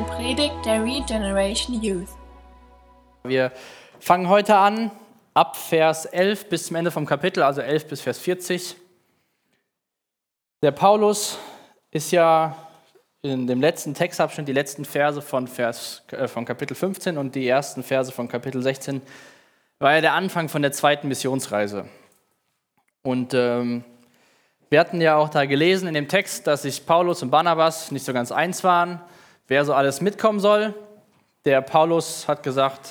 eine Predigt der Regeneration Youth. Wir fangen heute an, ab Vers 11 bis zum Ende vom Kapitel, also 11 bis Vers 40. Der Paulus ist ja in dem letzten Textabschnitt, die letzten Verse von, Vers, äh, von Kapitel 15 und die ersten Verse von Kapitel 16, war ja der Anfang von der zweiten Missionsreise. Und ähm, wir hatten ja auch da gelesen in dem Text, dass sich Paulus und Barnabas nicht so ganz eins waren, wer so alles mitkommen soll. Der Paulus hat gesagt,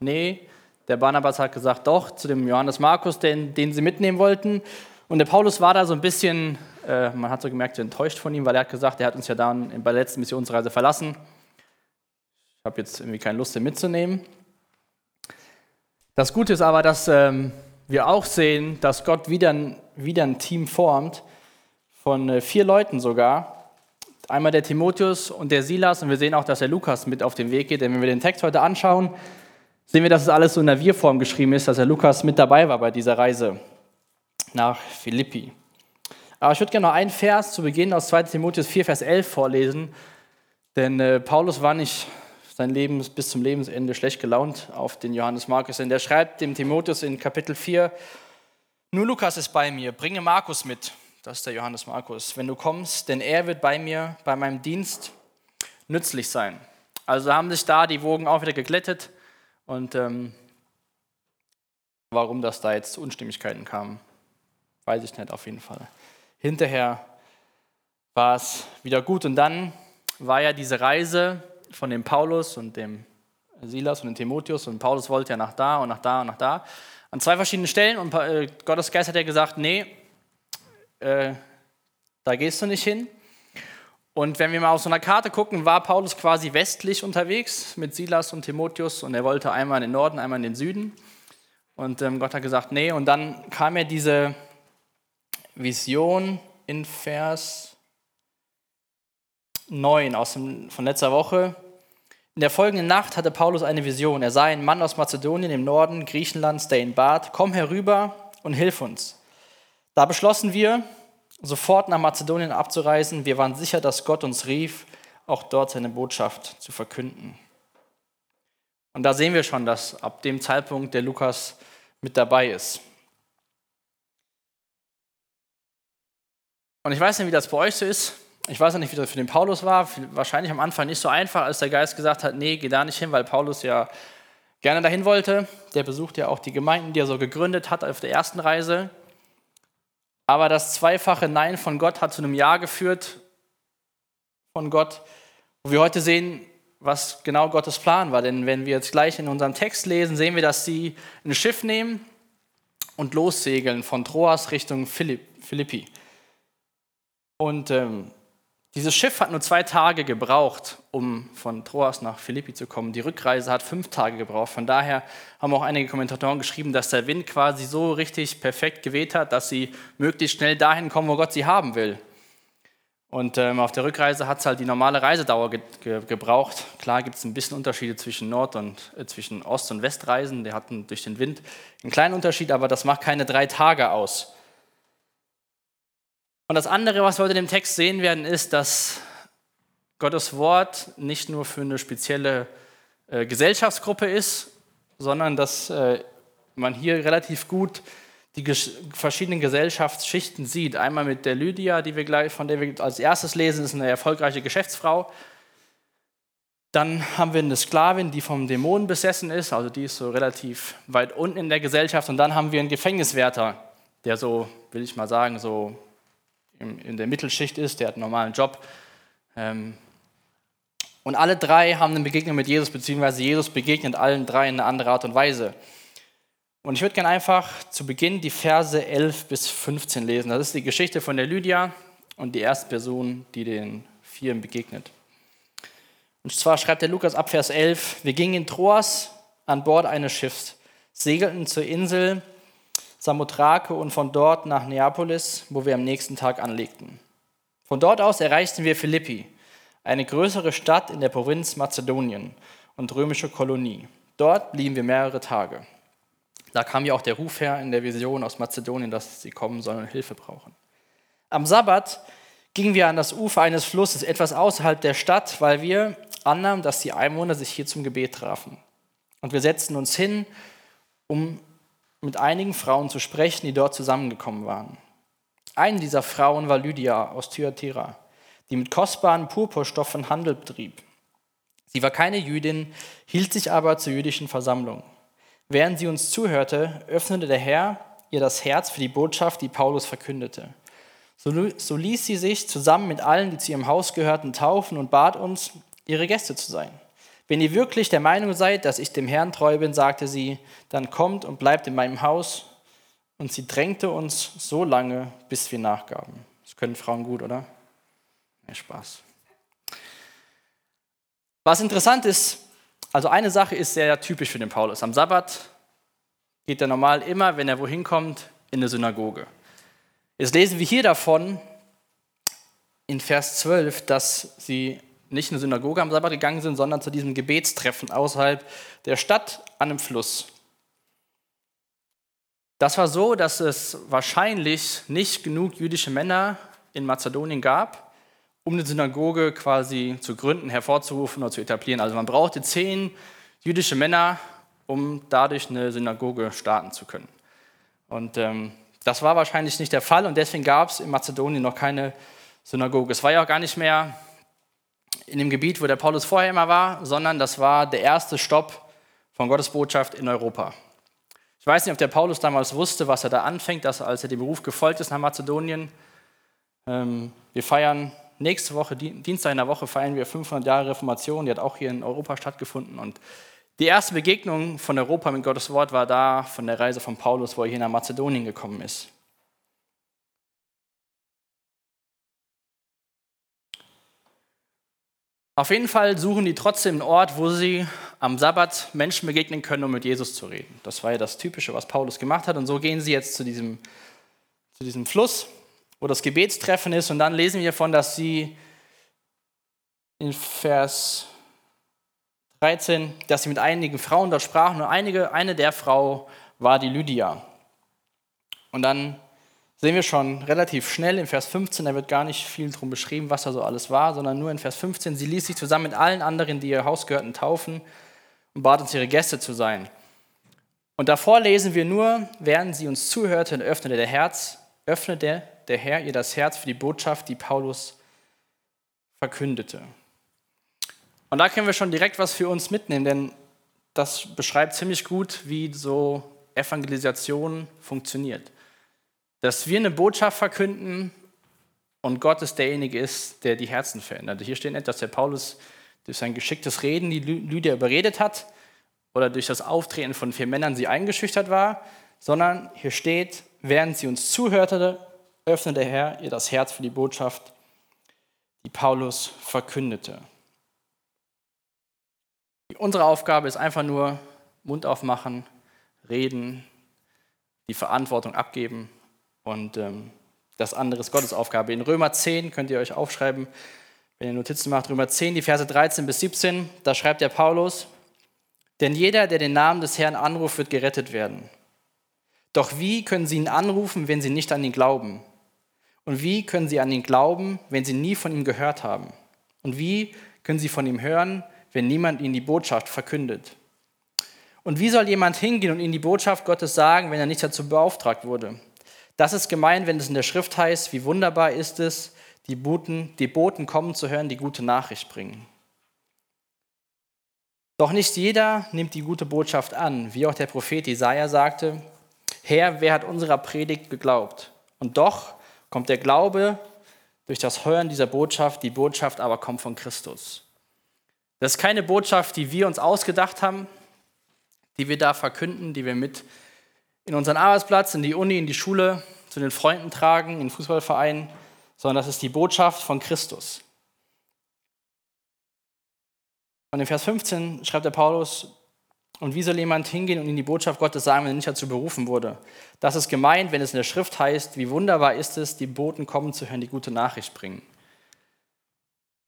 nee. Der Barnabas hat gesagt, doch, zu dem Johannes Markus, den, den sie mitnehmen wollten. Und der Paulus war da so ein bisschen, äh, man hat so gemerkt, enttäuscht von ihm, weil er hat gesagt, er hat uns ja dann bei der letzten Missionsreise verlassen. Ich habe jetzt irgendwie keine Lust, ihn mitzunehmen. Das Gute ist aber, dass ähm, wir auch sehen, dass Gott wieder ein, wieder ein Team formt, von äh, vier Leuten sogar. Einmal der Timotheus und der Silas und wir sehen auch, dass der Lukas mit auf den Weg geht. Denn wenn wir den Text heute anschauen, sehen wir, dass es alles so in der Wir-Form geschrieben ist, dass der Lukas mit dabei war bei dieser Reise nach Philippi. Aber ich würde gerne noch einen Vers zu Beginn aus 2 Timotheus 4, Vers 11 vorlesen, denn äh, Paulus war nicht sein Leben bis zum Lebensende schlecht gelaunt auf den Johannes Markus, denn der schreibt dem Timotheus in Kapitel 4, nur Lukas ist bei mir, bringe Markus mit, das ist der Johannes Markus, wenn du kommst, denn er wird bei mir, bei meinem Dienst nützlich sein. Also haben sich da die Wogen auch wieder geglättet und ähm, warum das da jetzt Unstimmigkeiten kamen, weiß ich nicht auf jeden Fall. Hinterher war es wieder gut und dann war ja diese Reise von dem Paulus und dem Silas und dem Timotheus und Paulus wollte ja nach da und nach da und nach da. An zwei verschiedenen Stellen und äh, Gottes Geist hat ja gesagt, nee, äh, da gehst du nicht hin. Und wenn wir mal auf so einer Karte gucken, war Paulus quasi westlich unterwegs mit Silas und Timotheus und er wollte einmal in den Norden, einmal in den Süden. Und ähm, Gott hat gesagt, nee. Und dann kam ja diese Vision in Vers 9 aus dem, von letzter Woche. In der folgenden Nacht hatte Paulus eine Vision. Er sah einen Mann aus Mazedonien im Norden Griechenlands, der ihn bat, komm herüber und hilf uns. Da beschlossen wir, sofort nach Mazedonien abzureisen. Wir waren sicher, dass Gott uns rief, auch dort seine Botschaft zu verkünden. Und da sehen wir schon, dass ab dem Zeitpunkt der Lukas mit dabei ist. Und ich weiß nicht, wie das bei euch so ist. Ich weiß auch nicht, wie das für den Paulus war. Wahrscheinlich am Anfang nicht so einfach, als der Geist gesagt hat, nee, geh da nicht hin, weil Paulus ja gerne dahin wollte. Der besucht ja auch die Gemeinden, die er so gegründet hat auf der ersten Reise. Aber das zweifache Nein von Gott hat zu einem Ja geführt von Gott, wo wir heute sehen, was genau Gottes Plan war. Denn wenn wir jetzt gleich in unserem Text lesen, sehen wir, dass sie ein Schiff nehmen und lossegeln von Troas Richtung Philippi. Und ähm, dieses Schiff hat nur zwei Tage gebraucht, um von Troas nach Philippi zu kommen. Die Rückreise hat fünf Tage gebraucht. Von daher haben auch einige Kommentatoren geschrieben, dass der Wind quasi so richtig perfekt geweht hat, dass sie möglichst schnell dahin kommen, wo Gott sie haben will. Und ähm, auf der Rückreise hat es halt die normale Reisedauer ge ge gebraucht. Klar gibt es ein bisschen Unterschiede zwischen Nord- und äh, zwischen Ost- und Westreisen. Die hatten durch den Wind einen kleinen Unterschied, aber das macht keine drei Tage aus. Und das andere, was wir heute in dem Text sehen werden, ist, dass Gottes Wort nicht nur für eine spezielle äh, Gesellschaftsgruppe ist, sondern dass äh, man hier relativ gut die verschiedenen Gesellschaftsschichten sieht. Einmal mit der Lydia, die wir gleich, von der wir als erstes lesen, ist eine erfolgreiche Geschäftsfrau. Dann haben wir eine Sklavin, die vom Dämonen besessen ist, also die ist so relativ weit unten in der Gesellschaft. Und dann haben wir einen Gefängniswärter, der so, will ich mal sagen, so in der Mittelschicht ist, der hat einen normalen Job. Ähm, und alle drei haben eine Begegnung mit Jesus, beziehungsweise Jesus begegnet allen drei in eine andere Art und Weise. Und ich würde gerne einfach zu Beginn die Verse 11 bis 15 lesen. Das ist die Geschichte von der Lydia und die erste Person, die den Vieren begegnet. Und zwar schreibt der Lukas ab Vers 11, wir gingen in Troas an Bord eines Schiffs, segelten zur Insel Samothrake und von dort nach Neapolis, wo wir am nächsten Tag anlegten. Von dort aus erreichten wir Philippi, eine größere Stadt in der Provinz Mazedonien und römische Kolonie. Dort blieben wir mehrere Tage. Da kam ja auch der Ruf her in der Vision aus Mazedonien, dass sie kommen sollen und Hilfe brauchen. Am Sabbat gingen wir an das Ufer eines Flusses etwas außerhalb der Stadt, weil wir annahm, dass die Einwohner sich hier zum Gebet trafen. Und wir setzten uns hin, um mit einigen Frauen zu sprechen, die dort zusammengekommen waren. Eine dieser Frauen war Lydia aus Thyatira, die mit kostbaren Purpurstoffen Handel betrieb. Sie war keine Jüdin, hielt sich aber zur jüdischen Versammlung. Während sie uns zuhörte, öffnete der Herr ihr das Herz für die Botschaft, die Paulus verkündete. So, so ließ sie sich zusammen mit allen, die zu ihrem Haus gehörten, taufen und bat uns, ihre Gäste zu sein. Wenn ihr wirklich der Meinung seid, dass ich dem Herrn treu bin, sagte sie, dann kommt und bleibt in meinem Haus. Und sie drängte uns so lange, bis wir nachgaben. Das können Frauen gut, oder? Ja, Spaß. Was interessant ist, also eine Sache ist sehr typisch für den Paulus. Am Sabbat geht er normal immer, wenn er wohin kommt, in eine Synagoge. Jetzt lesen wir hier davon in Vers 12, dass sie nicht in eine Synagoge am Sabbat gegangen sind, sondern zu diesem Gebetstreffen außerhalb der Stadt an einem Fluss. Das war so, dass es wahrscheinlich nicht genug jüdische Männer in Mazedonien gab, um eine Synagoge quasi zu gründen, hervorzurufen oder zu etablieren. Also man brauchte zehn jüdische Männer, um dadurch eine Synagoge starten zu können. Und ähm, das war wahrscheinlich nicht der Fall und deswegen gab es in Mazedonien noch keine Synagoge. Es war ja auch gar nicht mehr in dem Gebiet, wo der Paulus vorher immer war, sondern das war der erste Stopp von Gottes Botschaft in Europa. Ich weiß nicht, ob der Paulus damals wusste, was er da anfängt, dass, als er dem Beruf gefolgt ist nach Mazedonien. Ähm, wir feiern nächste Woche, Dienstag in der Woche, feiern wir 500 Jahre Reformation. Die hat auch hier in Europa stattgefunden. Und die erste Begegnung von Europa mit Gottes Wort war da von der Reise von Paulus, wo er hier nach Mazedonien gekommen ist. Auf jeden Fall suchen die trotzdem einen Ort, wo sie am Sabbat Menschen begegnen können, um mit Jesus zu reden. Das war ja das Typische, was Paulus gemacht hat. Und so gehen sie jetzt zu diesem, zu diesem Fluss, wo das Gebetstreffen ist. Und dann lesen wir davon, dass sie in Vers 13, dass sie mit einigen Frauen dort sprachen und einige, eine der Frau war die Lydia. Und dann sehen wir schon relativ schnell in Vers 15, da wird gar nicht viel drum beschrieben, was da so alles war, sondern nur in Vers 15, sie ließ sich zusammen mit allen anderen, die ihr Haus gehörten, taufen und bat uns, ihre Gäste zu sein. Und davor lesen wir nur, während sie uns zuhörte, öffnete der Herz, öffnete der Herr ihr das Herz für die Botschaft, die Paulus verkündete. Und da können wir schon direkt was für uns mitnehmen, denn das beschreibt ziemlich gut, wie so Evangelisation funktioniert. Dass wir eine Botschaft verkünden und Gott ist derjenige ist, der die Herzen verändert. Hier steht nicht, dass der Paulus durch sein geschicktes Reden die Lydia überredet hat oder durch das Auftreten von vier Männern sie eingeschüchtert war, sondern hier steht, während sie uns zuhörte, öffnete der Herr ihr das Herz für die Botschaft, die Paulus verkündete. Unsere Aufgabe ist einfach nur Mund aufmachen, reden, die Verantwortung abgeben und ähm, das andere ist Gottes Aufgabe. In Römer 10 könnt ihr euch aufschreiben, wenn ihr Notizen macht, Römer 10, die Verse 13 bis 17, da schreibt der Paulus, denn jeder, der den Namen des Herrn anruft, wird gerettet werden. Doch wie können sie ihn anrufen, wenn sie nicht an ihn glauben? Und wie können sie an ihn glauben, wenn sie nie von ihm gehört haben? Und wie können sie von ihm hören, wenn niemand ihnen die Botschaft verkündet? Und wie soll jemand hingehen und ihnen die Botschaft Gottes sagen, wenn er nicht dazu beauftragt wurde? Das ist gemein, wenn es in der Schrift heißt, wie wunderbar ist es, die Boten, die Boten kommen zu hören, die gute Nachricht bringen. Doch nicht jeder nimmt die gute Botschaft an, wie auch der Prophet Jesaja sagte: Herr, wer hat unserer Predigt geglaubt? Und doch kommt der Glaube durch das Hören dieser Botschaft, die Botschaft aber kommt von Christus. Das ist keine Botschaft, die wir uns ausgedacht haben, die wir da verkünden, die wir mit in unseren Arbeitsplatz, in die Uni, in die Schule, zu den Freunden tragen, in den Fußballverein, sondern das ist die Botschaft von Christus. Und in Vers 15 schreibt der Paulus, und wie soll jemand hingehen und in die Botschaft Gottes sagen, wenn er nicht dazu berufen wurde? Das ist gemeint, wenn es in der Schrift heißt, wie wunderbar ist es, die Boten kommen zu hören, die gute Nachricht bringen.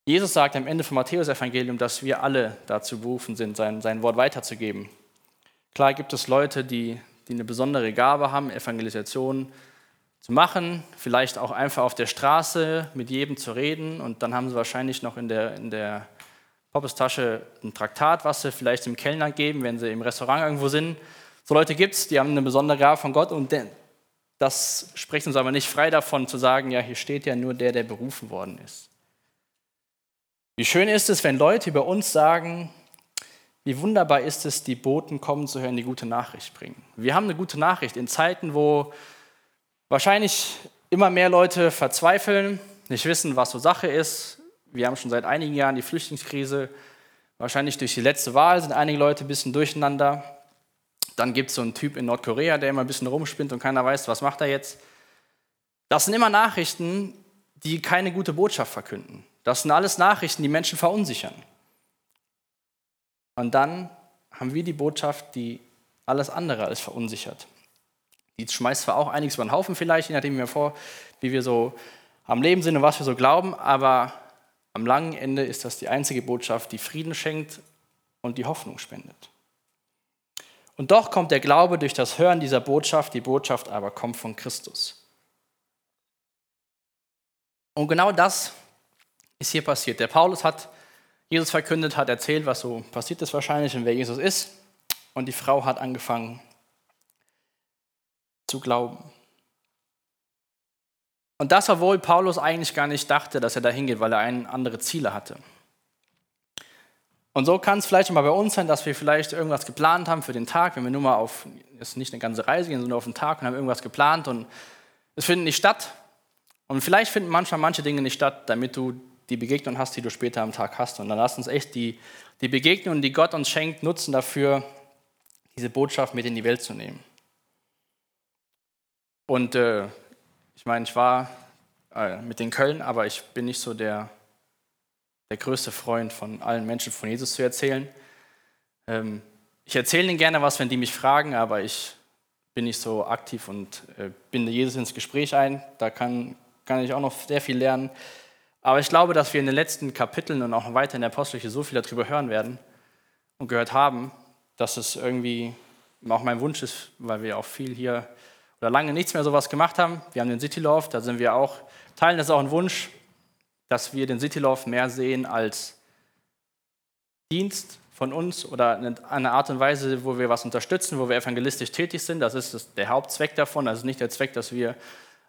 Jesus sagt am Ende vom Matthäus-Evangelium, dass wir alle dazu berufen sind, sein, sein Wort weiterzugeben. Klar gibt es Leute, die, die eine besondere Gabe haben, Evangelisation zu machen, vielleicht auch einfach auf der Straße mit jedem zu reden und dann haben sie wahrscheinlich noch in der, in der Poppestasche ein Traktat, was sie vielleicht dem Kellner geben, wenn sie im Restaurant irgendwo sind. So Leute gibt es, die haben eine besondere Gabe von Gott und das spricht uns aber nicht frei davon zu sagen, ja, hier steht ja nur der, der berufen worden ist. Wie schön ist es, wenn Leute über uns sagen, wie wunderbar ist es, die Boten kommen zu hören, die gute Nachricht bringen. Wir haben eine gute Nachricht in Zeiten, wo wahrscheinlich immer mehr Leute verzweifeln, nicht wissen, was so Sache ist. Wir haben schon seit einigen Jahren die Flüchtlingskrise. Wahrscheinlich durch die letzte Wahl sind einige Leute ein bisschen durcheinander. Dann gibt es so einen Typ in Nordkorea, der immer ein bisschen rumspinnt und keiner weiß, was macht er jetzt. Das sind immer Nachrichten, die keine gute Botschaft verkünden. Das sind alles Nachrichten, die Menschen verunsichern. Und dann haben wir die Botschaft, die alles andere als verunsichert. Die schmeißt zwar auch einiges über den Haufen vielleicht, je nachdem, wie vor, wie wir so am Leben sind und was wir so glauben, aber am langen Ende ist das die einzige Botschaft, die Frieden schenkt und die Hoffnung spendet. Und doch kommt der Glaube durch das Hören dieser Botschaft, die Botschaft aber kommt von Christus. Und genau das ist hier passiert. Der Paulus hat Jesus verkündet, hat erzählt, was so passiert ist wahrscheinlich und wer Jesus ist. Und die Frau hat angefangen zu glauben. Und das, obwohl Paulus eigentlich gar nicht dachte, dass er da hingeht, weil er andere Ziele hatte. Und so kann es vielleicht mal bei uns sein, dass wir vielleicht irgendwas geplant haben für den Tag, wenn wir nur mal auf, ist nicht eine ganze Reise gehen, sondern auf den Tag und haben irgendwas geplant und es findet nicht statt. Und vielleicht finden manchmal manche Dinge nicht statt, damit du die Begegnung hast, die du später am Tag hast. Und dann lass uns echt die, die Begegnungen, die Gott uns schenkt, nutzen dafür, diese Botschaft mit in die Welt zu nehmen. Und äh, ich meine, ich war äh, mit in Köln, aber ich bin nicht so der der größte Freund von allen Menschen von Jesus zu erzählen. Ähm, ich erzähle ihnen gerne was, wenn die mich fragen, aber ich bin nicht so aktiv und äh, binde Jesus ins Gespräch ein. Da kann, kann ich auch noch sehr viel lernen. Aber ich glaube, dass wir in den letzten Kapiteln und auch weiter in der Apostelgeschichte so viel darüber hören werden und gehört haben, dass es irgendwie auch mein Wunsch ist, weil wir auch viel hier oder lange nichts mehr sowas gemacht haben. Wir haben den City Love, da sind wir auch, teilen das auch ein Wunsch, dass wir den Citylauf mehr sehen als Dienst von uns oder eine Art und Weise, wo wir was unterstützen, wo wir evangelistisch tätig sind. Das ist der Hauptzweck davon. Das ist nicht der Zweck, dass wir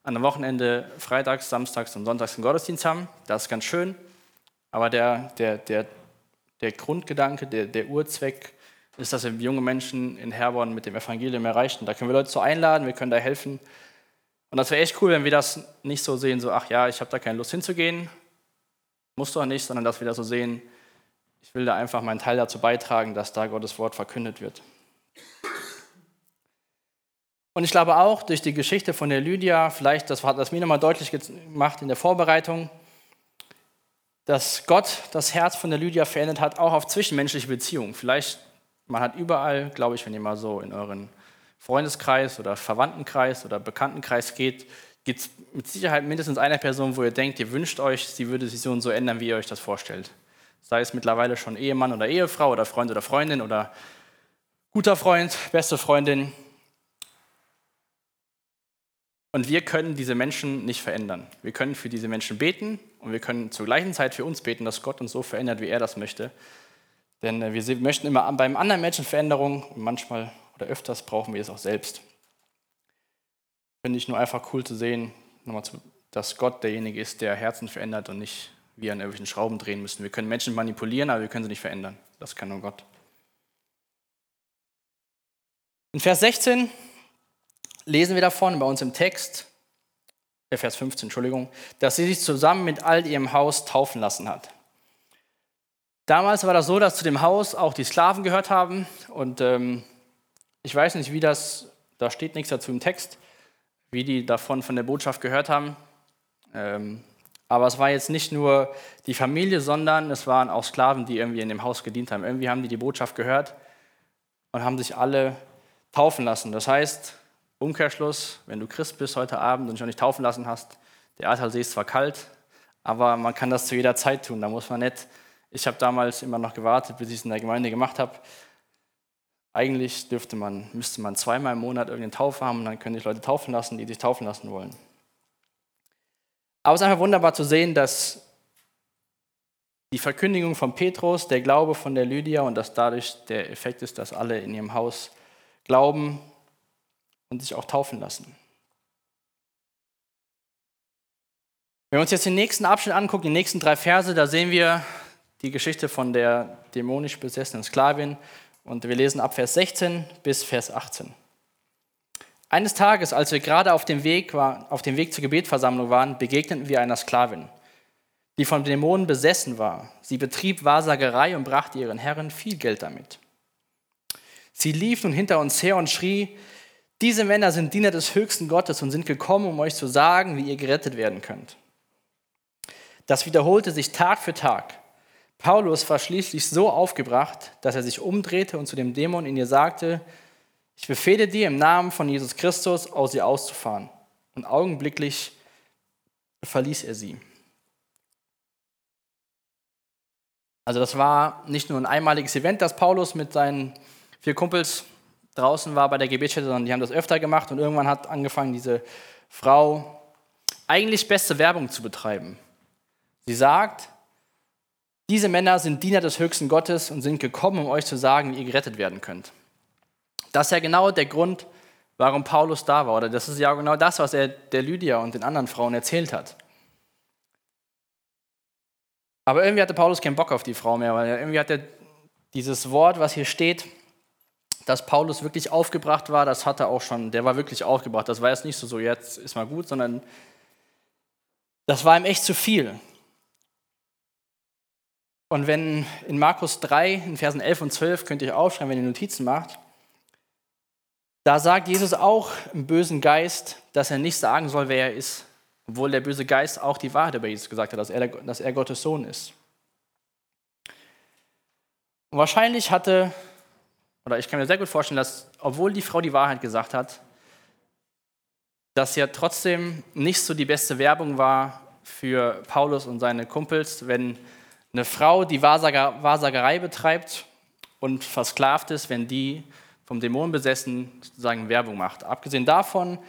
an einem Wochenende freitags, samstags und sonntags einen Gottesdienst haben. Das ist ganz schön. Aber der, der, der, der Grundgedanke, der, der Urzweck ist, dass wir junge Menschen in Herborn mit dem Evangelium erreichen. Da können wir Leute so einladen, wir können da helfen. Und das wäre echt cool, wenn wir das nicht so sehen, so, ach ja, ich habe da keine Lust hinzugehen, muss doch nicht, sondern dass wir da so sehen, ich will da einfach meinen Teil dazu beitragen, dass da Gottes Wort verkündet wird. Und ich glaube auch durch die Geschichte von der Lydia, vielleicht, das hat das mir nochmal deutlich gemacht in der Vorbereitung, dass Gott das Herz von der Lydia verändert hat, auch auf zwischenmenschliche Beziehungen. Vielleicht, man hat überall, glaube ich, wenn ihr mal so in euren Freundeskreis oder Verwandtenkreis oder Bekanntenkreis geht, gibt es mit Sicherheit mindestens eine Person, wo ihr denkt, ihr wünscht euch, sie würde sich so und so ändern, wie ihr euch das vorstellt. Sei es mittlerweile schon Ehemann oder Ehefrau oder Freund oder Freundin oder guter Freund, beste Freundin. Und wir können diese Menschen nicht verändern. Wir können für diese Menschen beten und wir können zur gleichen Zeit für uns beten, dass Gott uns so verändert, wie er das möchte. Denn äh, wir möchten immer beim anderen Menschen Veränderung und manchmal oder öfters brauchen wir es auch selbst finde ich nur einfach cool zu sehen, dass Gott derjenige ist, der Herzen verändert und nicht wir an irgendwelchen Schrauben drehen müssen. Wir können Menschen manipulieren, aber wir können sie nicht verändern. Das kann nur Gott. In Vers 16 lesen wir davon bei uns im Text, Vers 15, Entschuldigung, dass sie sich zusammen mit all ihrem Haus taufen lassen hat. Damals war das so, dass zu dem Haus auch die Sklaven gehört haben und ähm, ich weiß nicht, wie das, da steht nichts dazu im Text, wie die davon von der Botschaft gehört haben. Ähm, aber es war jetzt nicht nur die Familie, sondern es waren auch Sklaven, die irgendwie in dem Haus gedient haben. Irgendwie haben die die Botschaft gehört und haben sich alle taufen lassen. Das heißt, Umkehrschluss, wenn du Christ bist heute Abend und dich noch nicht taufen lassen hast, der Ahrtalsee ist zwar kalt, aber man kann das zu jeder Zeit tun. Da muss man nicht, ich habe damals immer noch gewartet, bis ich es in der Gemeinde gemacht habe. Eigentlich dürfte man, müsste man zweimal im Monat irgendeine Taufe haben und dann können sich Leute taufen lassen, die sich taufen lassen wollen. Aber es ist einfach wunderbar zu sehen, dass die Verkündigung von Petrus, der Glaube von der Lydia und dass dadurch der Effekt ist, dass alle in ihrem Haus glauben und sich auch taufen lassen. Wenn wir uns jetzt den nächsten Abschnitt angucken, die nächsten drei Verse, da sehen wir die Geschichte von der dämonisch besessenen Sklavin und wir lesen ab Vers 16 bis Vers 18. Eines Tages, als wir gerade auf dem Weg, war, auf dem Weg zur Gebetversammlung waren, begegneten wir einer Sklavin, die von Dämonen besessen war. Sie betrieb Wahrsagerei und brachte ihren Herren viel Geld damit. Sie lief nun hinter uns her und schrie, diese Männer sind Diener des höchsten Gottes und sind gekommen, um euch zu sagen, wie ihr gerettet werden könnt. Das wiederholte sich Tag für Tag. Paulus war schließlich so aufgebracht, dass er sich umdrehte und zu dem Dämon in ihr sagte, ich befehle dir im Namen von Jesus Christus, aus ihr auszufahren. Und augenblicklich verließ er sie. Also das war nicht nur ein einmaliges Event, dass Paulus mit seinen vier Kumpels draußen war bei der Gebetsstätte, sondern die haben das öfter gemacht und irgendwann hat angefangen, diese Frau eigentlich beste Werbung zu betreiben. Sie sagt, diese Männer sind Diener des höchsten Gottes und sind gekommen, um euch zu sagen, wie ihr gerettet werden könnt. Das ist ja genau der Grund, warum Paulus da war. Oder das ist ja genau das, was er der Lydia und den anderen Frauen erzählt hat. Aber irgendwie hatte Paulus keinen Bock auf die Frau mehr, weil irgendwie hat er dieses Wort, was hier steht, dass Paulus wirklich aufgebracht war, das hat er auch schon, der war wirklich aufgebracht. Das war jetzt nicht so, so jetzt ist mal gut, sondern das war ihm echt zu viel. Und wenn in Markus 3, in Versen 11 und 12, könnt ihr aufschreiben, wenn ihr Notizen macht, da sagt Jesus auch im bösen Geist, dass er nicht sagen soll, wer er ist, obwohl der böse Geist auch die Wahrheit über Jesus gesagt hat, dass er, dass er Gottes Sohn ist. Und wahrscheinlich hatte, oder ich kann mir sehr gut vorstellen, dass, obwohl die Frau die Wahrheit gesagt hat, dass ja trotzdem nicht so die beste Werbung war für Paulus und seine Kumpels, wenn eine Frau, die Wahrsager, Wahrsagerei betreibt und versklavt ist, wenn die vom Dämon besessen sozusagen Werbung macht. Abgesehen davon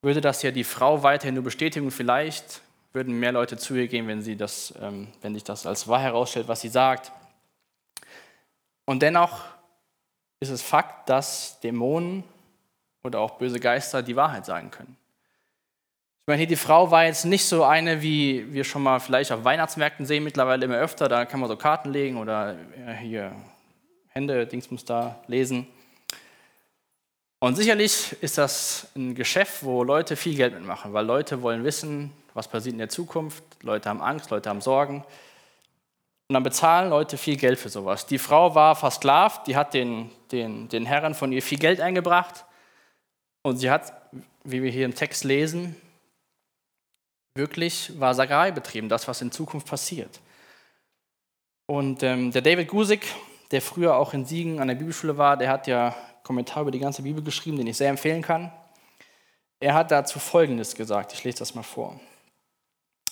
würde das ja die Frau weiterhin nur bestätigen. Vielleicht würden mehr Leute zu ihr gehen, wenn, sie das, ähm, wenn sich das als wahr herausstellt, was sie sagt. Und dennoch ist es Fakt, dass Dämonen oder auch böse Geister die Wahrheit sagen können. Ich meine, hier die Frau war jetzt nicht so eine, wie wir schon mal vielleicht auf Weihnachtsmärkten sehen, mittlerweile immer öfter. Da kann man so Karten legen oder hier Hände, Dingsmus da lesen. Und sicherlich ist das ein Geschäft, wo Leute viel Geld mitmachen, weil Leute wollen wissen, was passiert in der Zukunft. Leute haben Angst, Leute haben Sorgen. Und dann bezahlen Leute viel Geld für sowas. Die Frau war versklavt, die hat den, den, den Herren von ihr viel Geld eingebracht. Und sie hat, wie wir hier im Text lesen, wirklich Wahrsagerei betrieben, das, was in Zukunft passiert. Und ähm, der David Gusik, der früher auch in Siegen an der Bibelschule war, der hat ja Kommentar über die ganze Bibel geschrieben, den ich sehr empfehlen kann. Er hat dazu Folgendes gesagt, ich lese das mal vor.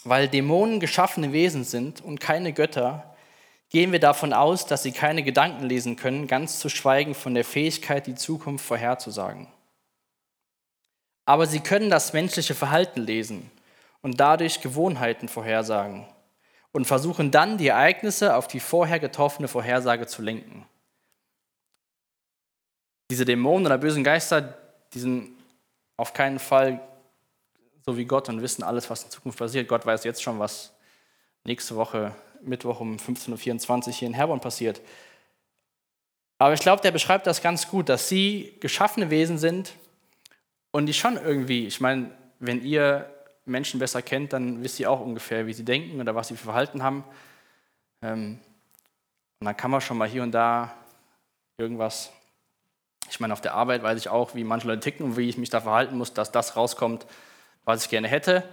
Weil Dämonen geschaffene Wesen sind und keine Götter, gehen wir davon aus, dass sie keine Gedanken lesen können, ganz zu schweigen von der Fähigkeit, die Zukunft vorherzusagen. Aber sie können das menschliche Verhalten lesen und dadurch Gewohnheiten vorhersagen und versuchen dann, die Ereignisse auf die vorher getroffene Vorhersage zu lenken. Diese Dämonen oder bösen Geister, die sind auf keinen Fall so wie Gott und wissen alles, was in Zukunft passiert. Gott weiß jetzt schon, was nächste Woche, Mittwoch um 15.24 Uhr hier in Herborn passiert. Aber ich glaube, der beschreibt das ganz gut, dass sie geschaffene Wesen sind und die schon irgendwie, ich meine, wenn ihr Menschen besser kennt, dann wisst ihr auch ungefähr, wie sie denken oder was sie für Verhalten haben. Ähm, und dann kann man schon mal hier und da irgendwas, ich meine, auf der Arbeit weiß ich auch, wie manche Leute ticken und wie ich mich da verhalten muss, dass das rauskommt, was ich gerne hätte.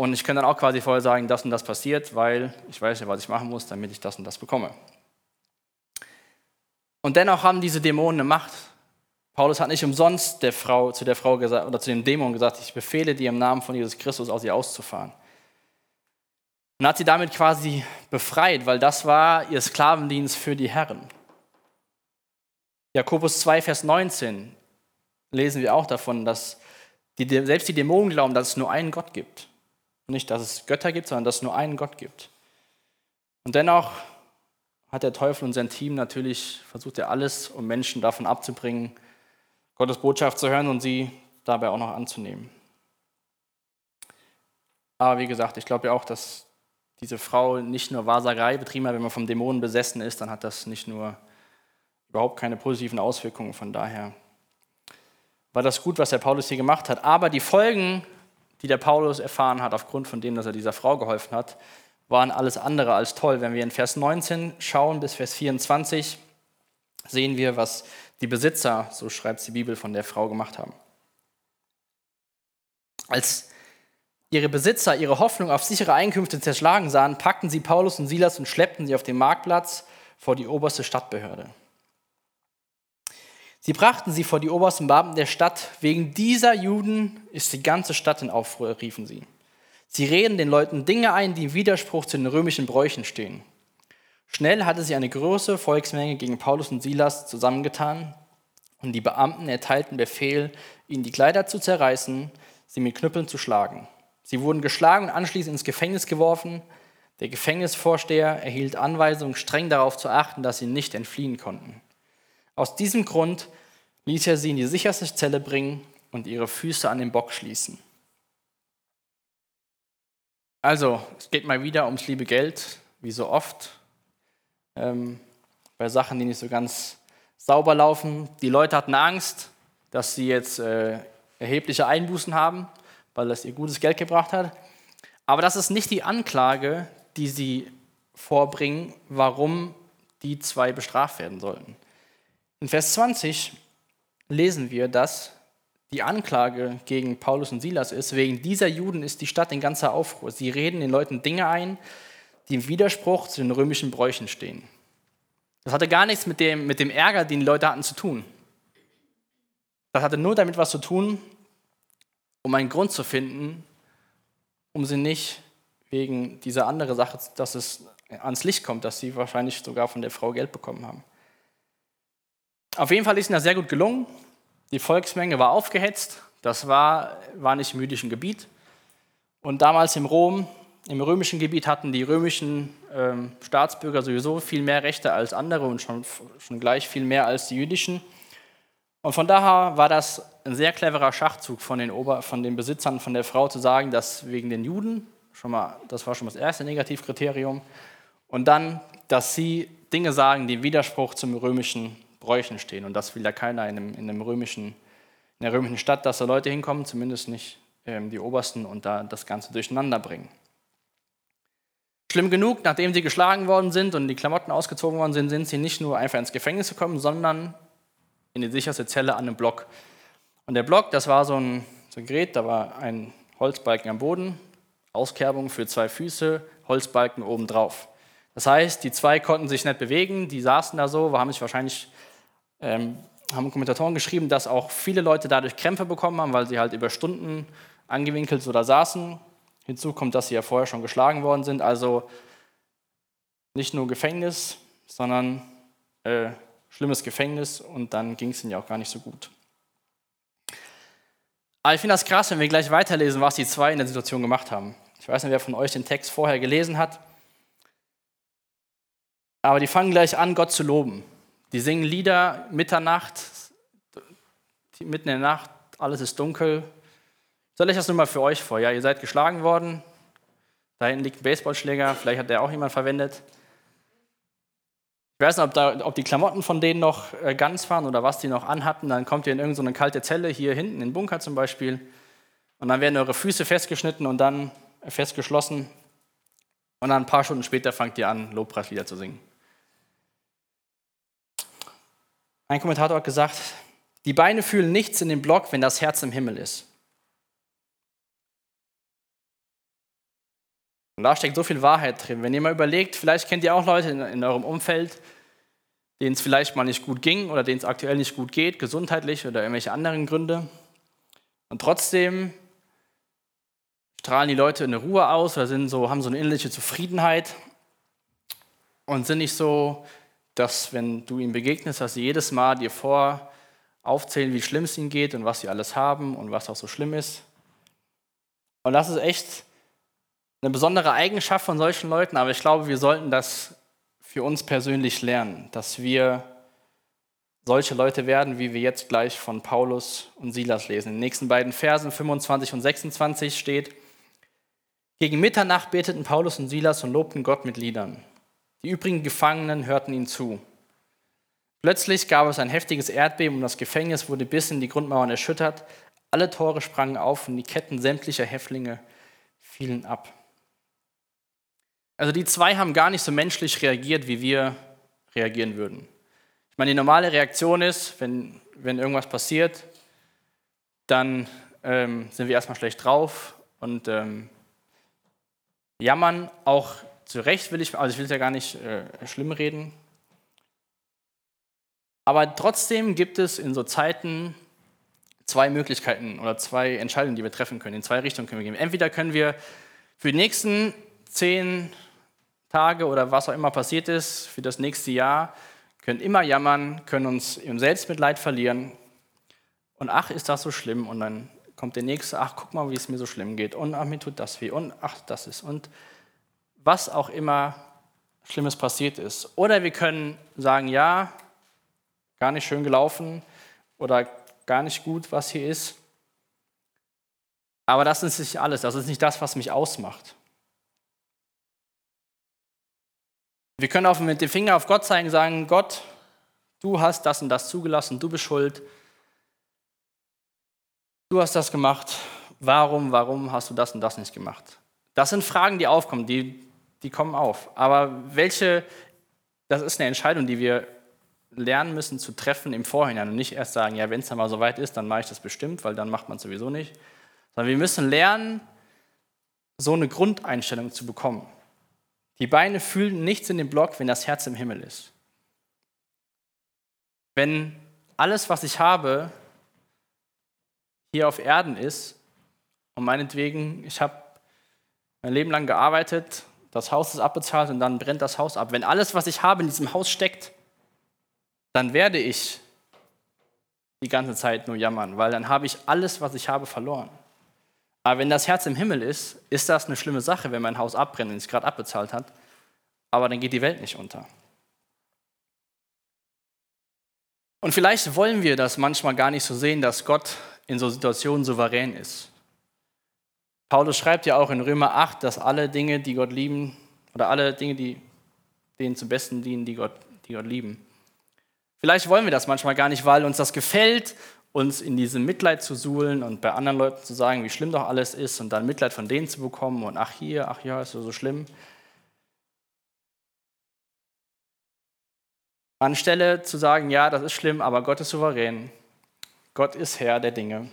Und ich kann dann auch quasi vorher sagen, das und das passiert, weil ich weiß ja, was ich machen muss, damit ich das und das bekomme. Und dennoch haben diese Dämonen eine Macht. Paulus hat nicht umsonst der Frau, zu der Frau gesagt, oder zu dem Dämon gesagt, ich befehle dir im Namen von Jesus Christus aus ihr auszufahren. Und hat sie damit quasi befreit, weil das war ihr Sklavendienst für die Herren. Jakobus 2, Vers 19 lesen wir auch davon, dass die, selbst die Dämonen glauben, dass es nur einen Gott gibt. Nicht, dass es Götter gibt, sondern dass es nur einen Gott gibt. Und dennoch hat der Teufel und sein Team natürlich versucht er alles, um Menschen davon abzubringen, Gottes Botschaft zu hören und sie dabei auch noch anzunehmen. Aber wie gesagt, ich glaube ja auch, dass diese Frau nicht nur Wahrsagerei betrieben hat, wenn man vom Dämonen besessen ist, dann hat das nicht nur überhaupt keine positiven Auswirkungen. Von daher war das gut, was der Paulus hier gemacht hat. Aber die Folgen, die der Paulus erfahren hat, aufgrund von dem, dass er dieser Frau geholfen hat, waren alles andere als toll. Wenn wir in Vers 19 schauen bis Vers 24, sehen wir, was die Besitzer, so schreibt die Bibel, von der Frau gemacht haben. Als ihre Besitzer ihre Hoffnung auf sichere Einkünfte zerschlagen sahen, packten sie Paulus und Silas und schleppten sie auf den Marktplatz vor die oberste Stadtbehörde. Sie brachten sie vor die obersten Beamten der Stadt. Wegen dieser Juden ist die ganze Stadt in Aufruhr, riefen sie. Sie reden den Leuten Dinge ein, die im Widerspruch zu den römischen Bräuchen stehen. Schnell hatte sie eine große Volksmenge gegen Paulus und Silas zusammengetan und die Beamten erteilten Befehl, ihnen die Kleider zu zerreißen, sie mit Knüppeln zu schlagen. Sie wurden geschlagen und anschließend ins Gefängnis geworfen. Der Gefängnisvorsteher erhielt Anweisung, streng darauf zu achten, dass sie nicht entfliehen konnten. Aus diesem Grund ließ er sie in die sicherste Zelle bringen und ihre Füße an den Bock schließen. Also, es geht mal wieder ums liebe Geld, wie so oft, ähm, bei Sachen, die nicht so ganz sauber laufen. Die Leute hatten Angst, dass sie jetzt äh, erhebliche Einbußen haben weil das ihr gutes Geld gebracht hat. Aber das ist nicht die Anklage, die sie vorbringen, warum die zwei bestraft werden sollten. In Vers 20 lesen wir, dass die Anklage gegen Paulus und Silas ist, wegen dieser Juden ist die Stadt in ganzer Aufruhr. Sie reden den Leuten Dinge ein, die im Widerspruch zu den römischen Bräuchen stehen. Das hatte gar nichts mit dem, mit dem Ärger, den die Leute hatten, zu tun. Das hatte nur damit was zu tun, um einen Grund zu finden, um sie nicht wegen dieser anderen Sache, dass es ans Licht kommt, dass sie wahrscheinlich sogar von der Frau Geld bekommen haben. Auf jeden Fall ist ihnen das sehr gut gelungen. Die Volksmenge war aufgehetzt. Das war, war nicht im jüdischen Gebiet. Und damals im Rom, im römischen Gebiet hatten die römischen ähm, Staatsbürger sowieso viel mehr Rechte als andere und schon, schon gleich viel mehr als die jüdischen. Und von daher war das ein sehr cleverer Schachzug von den, Ober von den Besitzern von der Frau zu sagen, dass wegen den Juden, schon mal, das war schon das erste Negativkriterium, und dann, dass sie Dinge sagen, die im Widerspruch zum römischen Bräuchen stehen. Und das will ja keiner in, einem, in, einem römischen, in der römischen Stadt, dass da Leute hinkommen, zumindest nicht ähm, die Obersten, und da das Ganze durcheinander bringen. Schlimm genug, nachdem sie geschlagen worden sind und die Klamotten ausgezogen worden sind, sind sie nicht nur einfach ins Gefängnis gekommen, sondern in die sicherste Zelle an einem Block. Und der Block, das war so ein, so ein Gerät, da war ein Holzbalken am Boden, Auskerbung für zwei Füße, Holzbalken obendrauf. Das heißt, die zwei konnten sich nicht bewegen, die saßen da so, haben sich wahrscheinlich, ähm, haben Kommentatoren geschrieben, dass auch viele Leute dadurch Krämpfe bekommen haben, weil sie halt über Stunden angewinkelt oder saßen. Hinzu kommt, dass sie ja vorher schon geschlagen worden sind. Also nicht nur Gefängnis, sondern äh, schlimmes Gefängnis und dann ging es ihnen ja auch gar nicht so gut. Aber ich finde das krass, wenn wir gleich weiterlesen, was die zwei in der Situation gemacht haben. Ich weiß nicht, wer von euch den Text vorher gelesen hat. Aber die fangen gleich an, Gott zu loben. Die singen Lieder Mitternacht, mitten in der Nacht, alles ist dunkel. Soll ich das nur mal für euch vor? Ja, ihr seid geschlagen worden. Da hinten liegt ein Baseballschläger, vielleicht hat der auch jemand verwendet. Ich weiß nicht, ob, da, ob die Klamotten von denen noch äh, ganz waren oder was die noch anhatten. Dann kommt ihr in irgendeine kalte Zelle, hier hinten in den Bunker zum Beispiel. Und dann werden eure Füße festgeschnitten und dann festgeschlossen. Und dann ein paar Stunden später fangt ihr an, Lobpreislieder zu singen. Ein Kommentator hat gesagt, die Beine fühlen nichts in dem Block, wenn das Herz im Himmel ist. Und da steckt so viel Wahrheit drin. Wenn ihr mal überlegt, vielleicht kennt ihr auch Leute in, in eurem Umfeld, denen es vielleicht mal nicht gut ging oder denen es aktuell nicht gut geht, gesundheitlich oder irgendwelche anderen Gründe. Und trotzdem strahlen die Leute eine Ruhe aus oder sind so, haben so eine innerliche Zufriedenheit und sind nicht so, dass wenn du ihnen begegnest, dass sie jedes Mal dir vor aufzählen, wie schlimm es ihnen geht und was sie alles haben und was auch so schlimm ist. Und das ist echt eine besondere Eigenschaft von solchen Leuten, aber ich glaube, wir sollten das für uns persönlich lernen, dass wir solche Leute werden, wie wir jetzt gleich von Paulus und Silas lesen. In den nächsten beiden Versen 25 und 26 steht, gegen Mitternacht beteten Paulus und Silas und lobten Gott mit Liedern. Die übrigen Gefangenen hörten ihnen zu. Plötzlich gab es ein heftiges Erdbeben und das Gefängnis wurde bis in die Grundmauern erschüttert. Alle Tore sprangen auf und die Ketten sämtlicher Häftlinge fielen ab. Also die zwei haben gar nicht so menschlich reagiert, wie wir reagieren würden. Ich meine, die normale Reaktion ist, wenn, wenn irgendwas passiert, dann ähm, sind wir erstmal schlecht drauf und ähm, jammern. Auch zu Recht will ich, also ich will es ja gar nicht äh, schlimm reden. Aber trotzdem gibt es in so Zeiten zwei Möglichkeiten oder zwei Entscheidungen, die wir treffen können. In zwei Richtungen können wir gehen. Entweder können wir für die nächsten zehn Tage oder was auch immer passiert ist, für das nächste Jahr, können immer jammern, können uns im Selbstmitleid verlieren. Und ach, ist das so schlimm? Und dann kommt der nächste, ach, guck mal, wie es mir so schlimm geht. Und ach, mir tut das weh. Und ach, das ist. Und was auch immer Schlimmes passiert ist. Oder wir können sagen, ja, gar nicht schön gelaufen oder gar nicht gut, was hier ist. Aber das ist nicht alles. Das ist nicht das, was mich ausmacht. Wir können auch mit dem Finger auf Gott zeigen, sagen, Gott, du hast das und das zugelassen, du bist schuld. Du hast das gemacht. Warum, warum hast du das und das nicht gemacht? Das sind Fragen, die aufkommen, die, die kommen auf. Aber welche, das ist eine Entscheidung, die wir lernen müssen zu treffen im Vorhinein und nicht erst sagen, ja, wenn es dann mal so weit ist, dann mache ich das bestimmt, weil dann macht man es sowieso nicht. Sondern wir müssen lernen, so eine Grundeinstellung zu bekommen. Die Beine fühlen nichts in dem Block, wenn das Herz im Himmel ist. Wenn alles, was ich habe, hier auf Erden ist und meinetwegen, ich habe mein Leben lang gearbeitet, das Haus ist abbezahlt und dann brennt das Haus ab. Wenn alles, was ich habe, in diesem Haus steckt, dann werde ich die ganze Zeit nur jammern, weil dann habe ich alles, was ich habe, verloren. Aber wenn das Herz im Himmel ist, ist das eine schlimme Sache, wenn mein Haus abbrennt und es gerade abbezahlt hat. Aber dann geht die Welt nicht unter. Und vielleicht wollen wir das manchmal gar nicht so sehen, dass Gott in so Situationen souverän ist. Paulus schreibt ja auch in Römer 8, dass alle Dinge, die Gott lieben, oder alle Dinge, die denen zum Besten dienen, die Gott, die Gott lieben. Vielleicht wollen wir das manchmal gar nicht, weil uns das gefällt uns in diesem Mitleid zu suhlen und bei anderen Leuten zu sagen, wie schlimm doch alles ist und dann Mitleid von denen zu bekommen und ach hier, ach ja, ist so, so schlimm. Anstelle zu sagen, ja, das ist schlimm, aber Gott ist souverän. Gott ist Herr der Dinge.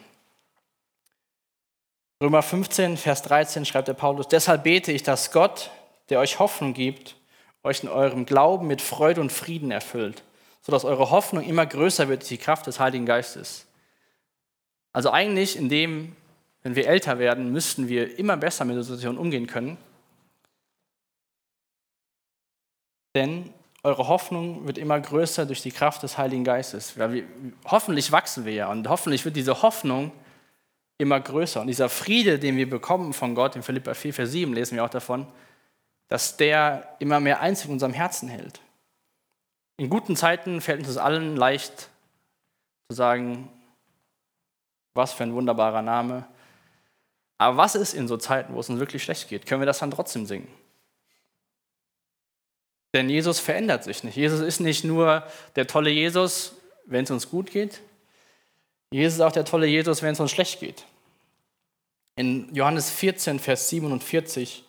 Römer 15, Vers 13 schreibt der Paulus, deshalb bete ich, dass Gott, der euch Hoffnung gibt, euch in eurem Glauben mit Freude und Frieden erfüllt, sodass eure Hoffnung immer größer wird durch die Kraft des Heiligen Geistes. Also eigentlich, indem, wenn wir älter werden, müssten wir immer besser mit der Situation umgehen können. Denn eure Hoffnung wird immer größer durch die Kraft des Heiligen Geistes. Wir, hoffentlich wachsen wir ja und hoffentlich wird diese Hoffnung immer größer. Und dieser Friede, den wir bekommen von Gott, in Philippa 4, Vers 7 lesen wir auch davon, dass der immer mehr Einzug in unserem Herzen hält. In guten Zeiten fällt uns allen leicht zu sagen, was für ein wunderbarer Name. Aber was ist in so Zeiten, wo es uns wirklich schlecht geht? Können wir das dann trotzdem singen? Denn Jesus verändert sich nicht. Jesus ist nicht nur der tolle Jesus, wenn es uns gut geht. Jesus ist auch der tolle Jesus, wenn es uns schlecht geht. In Johannes 14, Vers 47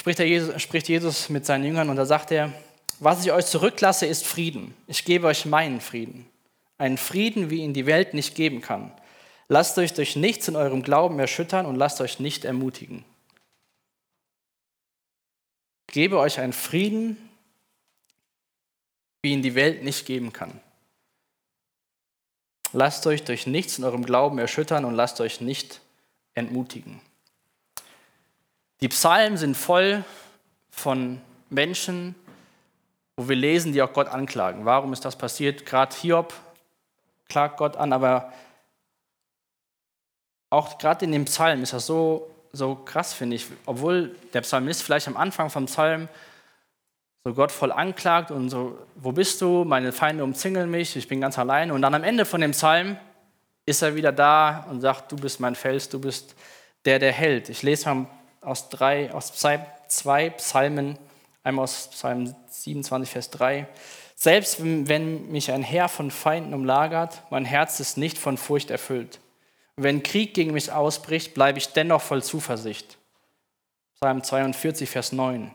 spricht, Jesus, spricht Jesus mit seinen Jüngern und da sagt er, was ich euch zurücklasse, ist Frieden. Ich gebe euch meinen Frieden einen Frieden, wie ihn die Welt nicht geben kann. Lasst euch durch nichts in eurem Glauben erschüttern und lasst euch nicht ermutigen. Ich gebe euch einen Frieden, wie ihn die Welt nicht geben kann. Lasst euch durch nichts in eurem Glauben erschüttern und lasst euch nicht entmutigen. Die Psalmen sind voll von Menschen, wo wir lesen, die auch Gott anklagen. Warum ist das passiert? Gerade Hiob klagt Gott an, aber auch gerade in dem Psalm ist das so, so krass, finde ich. Obwohl der Psalmist vielleicht am Anfang vom Psalm so Gott voll anklagt und so, wo bist du? Meine Feinde umzingeln mich, ich bin ganz alleine. Und dann am Ende von dem Psalm ist er wieder da und sagt, du bist mein Fels, du bist der, der hält. Ich lese mal aus, drei, aus zwei Psalmen, einmal aus Psalm 27, Vers 3. Selbst wenn mich ein Heer von Feinden umlagert, mein Herz ist nicht von Furcht erfüllt. Wenn Krieg gegen mich ausbricht, bleibe ich dennoch voll Zuversicht. Psalm 42, Vers 9.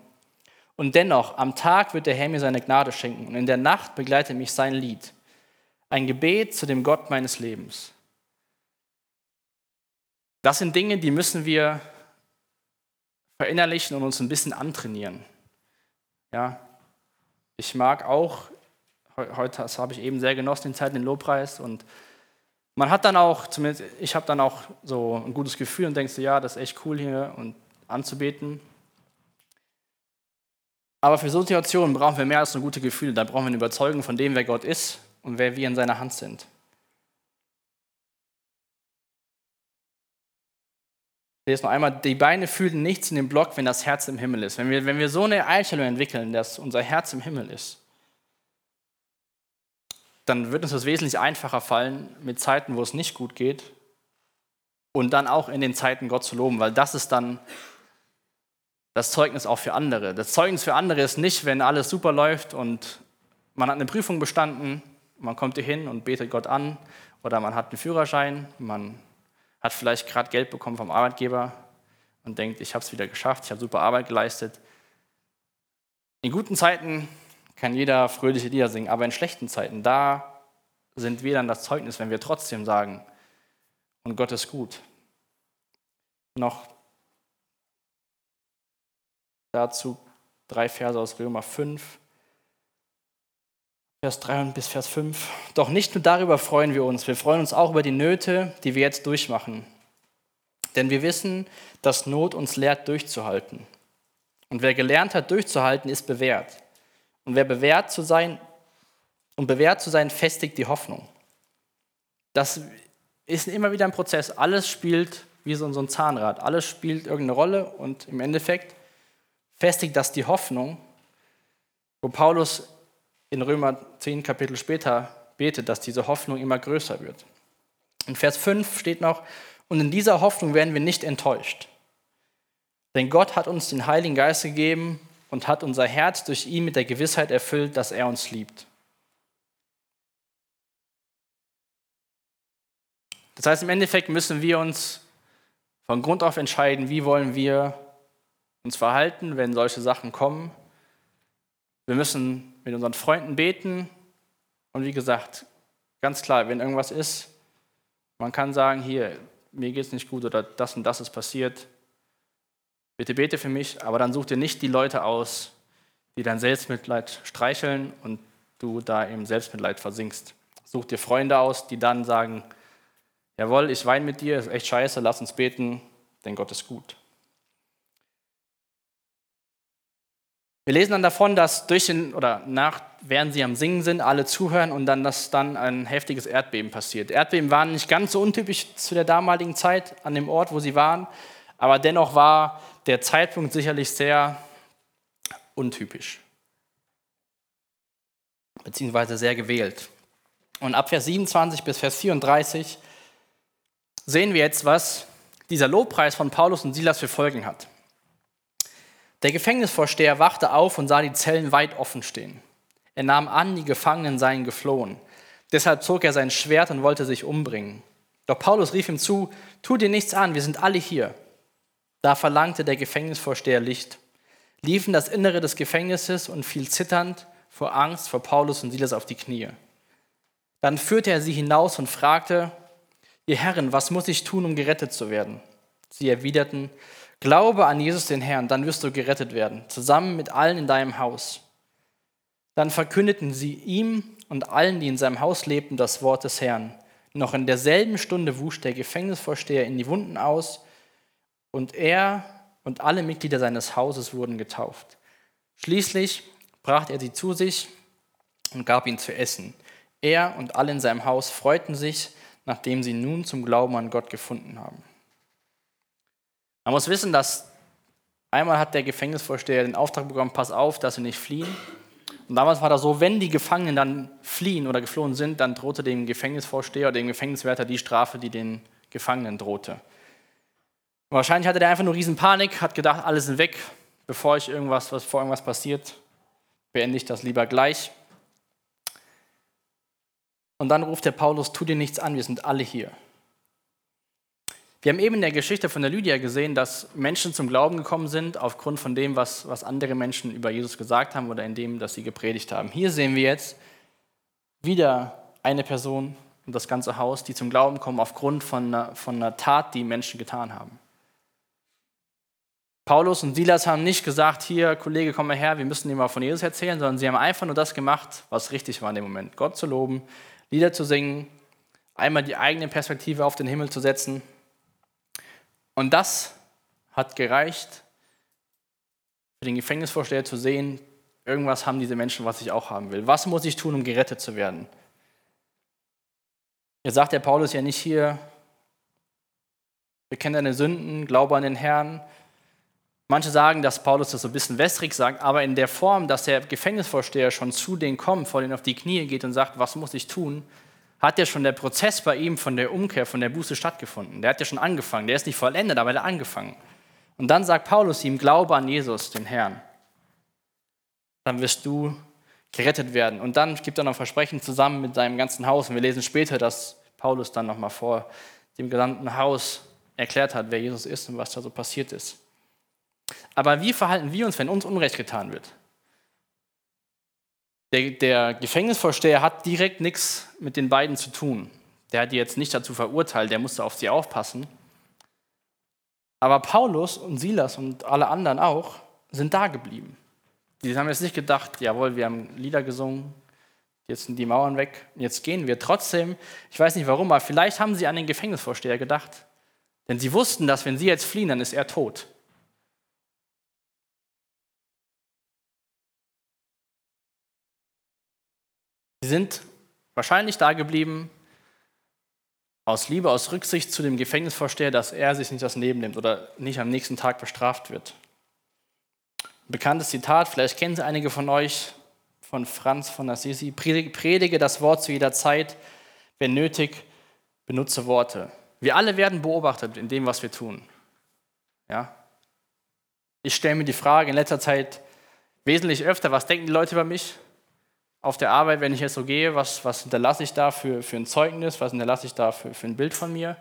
Und dennoch, am Tag wird der Herr mir seine Gnade schenken und in der Nacht begleitet mich sein Lied. Ein Gebet zu dem Gott meines Lebens. Das sind Dinge, die müssen wir verinnerlichen und uns ein bisschen antrainieren. Ja, ich mag auch, heute das habe ich eben sehr genossen, den Zeit, den Lobpreis und man hat dann auch, zumindest ich habe dann auch so ein gutes Gefühl und denkst so, ja, das ist echt cool hier und anzubeten. Aber für so Situationen brauchen wir mehr als nur gute Gefühle. Da brauchen wir eine Überzeugung von dem, wer Gott ist und wer wir in seiner Hand sind. Ich lese noch einmal, die Beine fühlen nichts in dem Block, wenn das Herz im Himmel ist. Wenn wir, wenn wir so eine Einstellung entwickeln, dass unser Herz im Himmel ist, dann wird uns das wesentlich einfacher fallen mit Zeiten, wo es nicht gut geht und dann auch in den Zeiten Gott zu loben, weil das ist dann das Zeugnis auch für andere. Das Zeugnis für andere ist nicht, wenn alles super läuft und man hat eine Prüfung bestanden, man kommt hier hin und betet Gott an oder man hat einen Führerschein, man hat vielleicht gerade Geld bekommen vom Arbeitgeber und denkt, ich habe es wieder geschafft, ich habe super Arbeit geleistet. In guten Zeiten kann jeder fröhliche Lieder singen, aber in schlechten Zeiten, da sind wir dann das Zeugnis, wenn wir trotzdem sagen, und Gott ist gut. Noch dazu drei Verse aus Römer 5, Vers 3 bis Vers 5. Doch nicht nur darüber freuen wir uns, wir freuen uns auch über die Nöte, die wir jetzt durchmachen. Denn wir wissen, dass Not uns lehrt, durchzuhalten. Und wer gelernt hat, durchzuhalten, ist bewährt. Und wer bewährt zu sein und bewährt zu sein, festigt die Hoffnung. Das ist immer wieder ein Prozess. Alles spielt wie so ein Zahnrad. Alles spielt irgendeine Rolle und im Endeffekt festigt das die Hoffnung, wo Paulus in Römer 10 Kapitel später betet, dass diese Hoffnung immer größer wird. In Vers 5 steht noch, und in dieser Hoffnung werden wir nicht enttäuscht. Denn Gott hat uns den Heiligen Geist gegeben und hat unser Herz durch ihn mit der Gewissheit erfüllt, dass er uns liebt. Das heißt, im Endeffekt müssen wir uns von Grund auf entscheiden, wie wollen wir uns verhalten, wenn solche Sachen kommen. Wir müssen mit unseren Freunden beten und wie gesagt, ganz klar, wenn irgendwas ist, man kann sagen, hier, mir geht es nicht gut oder das und das ist passiert. Bitte bete für mich, aber dann such dir nicht die Leute aus, die dein Selbstmitleid streicheln und du da im Selbstmitleid versinkst. Such dir Freunde aus, die dann sagen, jawohl, ich weine mit dir, ist echt scheiße, lass uns beten, denn Gott ist gut. Wir lesen dann davon, dass durch den, oder nach, während sie am Singen sind, alle zuhören und dann, dass dann ein heftiges Erdbeben passiert. Erdbeben waren nicht ganz so untypisch zu der damaligen Zeit an dem Ort, wo sie waren, aber dennoch war der Zeitpunkt sicherlich sehr untypisch, beziehungsweise sehr gewählt. Und ab Vers 27 bis Vers 34 sehen wir jetzt, was dieser Lobpreis von Paulus und Silas für Folgen hat. Der Gefängnisvorsteher wachte auf und sah die Zellen weit offen stehen. Er nahm an, die Gefangenen seien geflohen. Deshalb zog er sein Schwert und wollte sich umbringen. Doch Paulus rief ihm zu, tu dir nichts an, wir sind alle hier. Da verlangte der Gefängnisvorsteher Licht, lief in das Innere des Gefängnisses und fiel zitternd vor Angst vor Paulus und Silas auf die Knie. Dann führte er sie hinaus und fragte, ihr Herren, was muss ich tun, um gerettet zu werden? Sie erwiderten, Glaube an Jesus den Herrn, dann wirst du gerettet werden, zusammen mit allen in deinem Haus. Dann verkündeten sie ihm und allen, die in seinem Haus lebten, das Wort des Herrn. Noch in derselben Stunde wusch der Gefängnisvorsteher in die Wunden aus und er und alle Mitglieder seines Hauses wurden getauft. Schließlich brachte er sie zu sich und gab ihnen zu essen. Er und alle in seinem Haus freuten sich, nachdem sie nun zum Glauben an Gott gefunden haben. Man muss wissen, dass einmal hat der Gefängnisvorsteher den Auftrag bekommen, pass auf, dass sie nicht fliehen. Und damals war das so, wenn die Gefangenen dann fliehen oder geflohen sind, dann drohte dem Gefängnisvorsteher oder dem Gefängniswärter die Strafe, die den Gefangenen drohte. Und wahrscheinlich hatte der einfach nur riesen Panik, hat gedacht, alle sind weg, bevor ich irgendwas, was vor irgendwas passiert, beende ich das lieber gleich. Und dann ruft der Paulus, tu dir nichts an, wir sind alle hier. Wir haben eben in der Geschichte von der Lydia gesehen, dass Menschen zum Glauben gekommen sind aufgrund von dem, was, was andere Menschen über Jesus gesagt haben oder in dem, dass sie gepredigt haben. Hier sehen wir jetzt wieder eine Person und das ganze Haus, die zum Glauben kommen aufgrund von einer, von einer Tat, die Menschen getan haben. Paulus und Silas haben nicht gesagt, hier, Kollege, komm mal her, wir müssen dir mal von Jesus erzählen, sondern sie haben einfach nur das gemacht, was richtig war in dem Moment. Gott zu loben, Lieder zu singen, einmal die eigene Perspektive auf den Himmel zu setzen und das hat gereicht, für den Gefängnisvorsteher zu sehen, irgendwas haben diese Menschen, was ich auch haben will. Was muss ich tun, um gerettet zu werden? Jetzt sagt der Paulus ja nicht hier, bekenne deine Sünden, glaube an den Herrn. Manche sagen, dass Paulus das so ein bisschen wässrig sagt, aber in der Form, dass der Gefängnisvorsteher schon zu denen kommt, vor denen auf die Knie geht und sagt, was muss ich tun, hat ja schon der Prozess bei ihm von der Umkehr, von der Buße stattgefunden. Der hat ja schon angefangen. Der ist nicht vollendet, aber er hat angefangen. Und dann sagt Paulus ihm, glaube an Jesus, den Herrn. Dann wirst du gerettet werden. Und dann gibt er noch Versprechen zusammen mit seinem ganzen Haus. Und wir lesen später, dass Paulus dann nochmal vor dem gesamten Haus erklärt hat, wer Jesus ist und was da so passiert ist. Aber wie verhalten wir uns, wenn uns Unrecht getan wird? Der, der Gefängnisvorsteher hat direkt nichts mit den beiden zu tun. Der hat die jetzt nicht dazu verurteilt, der musste auf sie aufpassen. Aber Paulus und Silas und alle anderen auch sind da geblieben. Die haben jetzt nicht gedacht, jawohl, wir haben Lieder gesungen, jetzt sind die Mauern weg, jetzt gehen wir. Trotzdem, ich weiß nicht warum, aber vielleicht haben sie an den Gefängnisvorsteher gedacht. Denn sie wussten, dass wenn sie jetzt fliehen, dann ist er tot. Sie sind wahrscheinlich da geblieben aus Liebe, aus Rücksicht zu dem Gefängnisvorsteher, dass er sich nicht das Leben nimmt oder nicht am nächsten Tag bestraft wird. Bekanntes Zitat, vielleicht kennen Sie einige von euch, von Franz von Assisi. Predige das Wort zu jeder Zeit, wenn nötig, benutze Worte. Wir alle werden beobachtet in dem, was wir tun. Ja? Ich stelle mir die Frage in letzter Zeit wesentlich öfter, was denken die Leute über mich? Auf der Arbeit, wenn ich jetzt so gehe, was, was hinterlasse ich da für, für ein Zeugnis, was hinterlasse ich da für, für ein Bild von mir?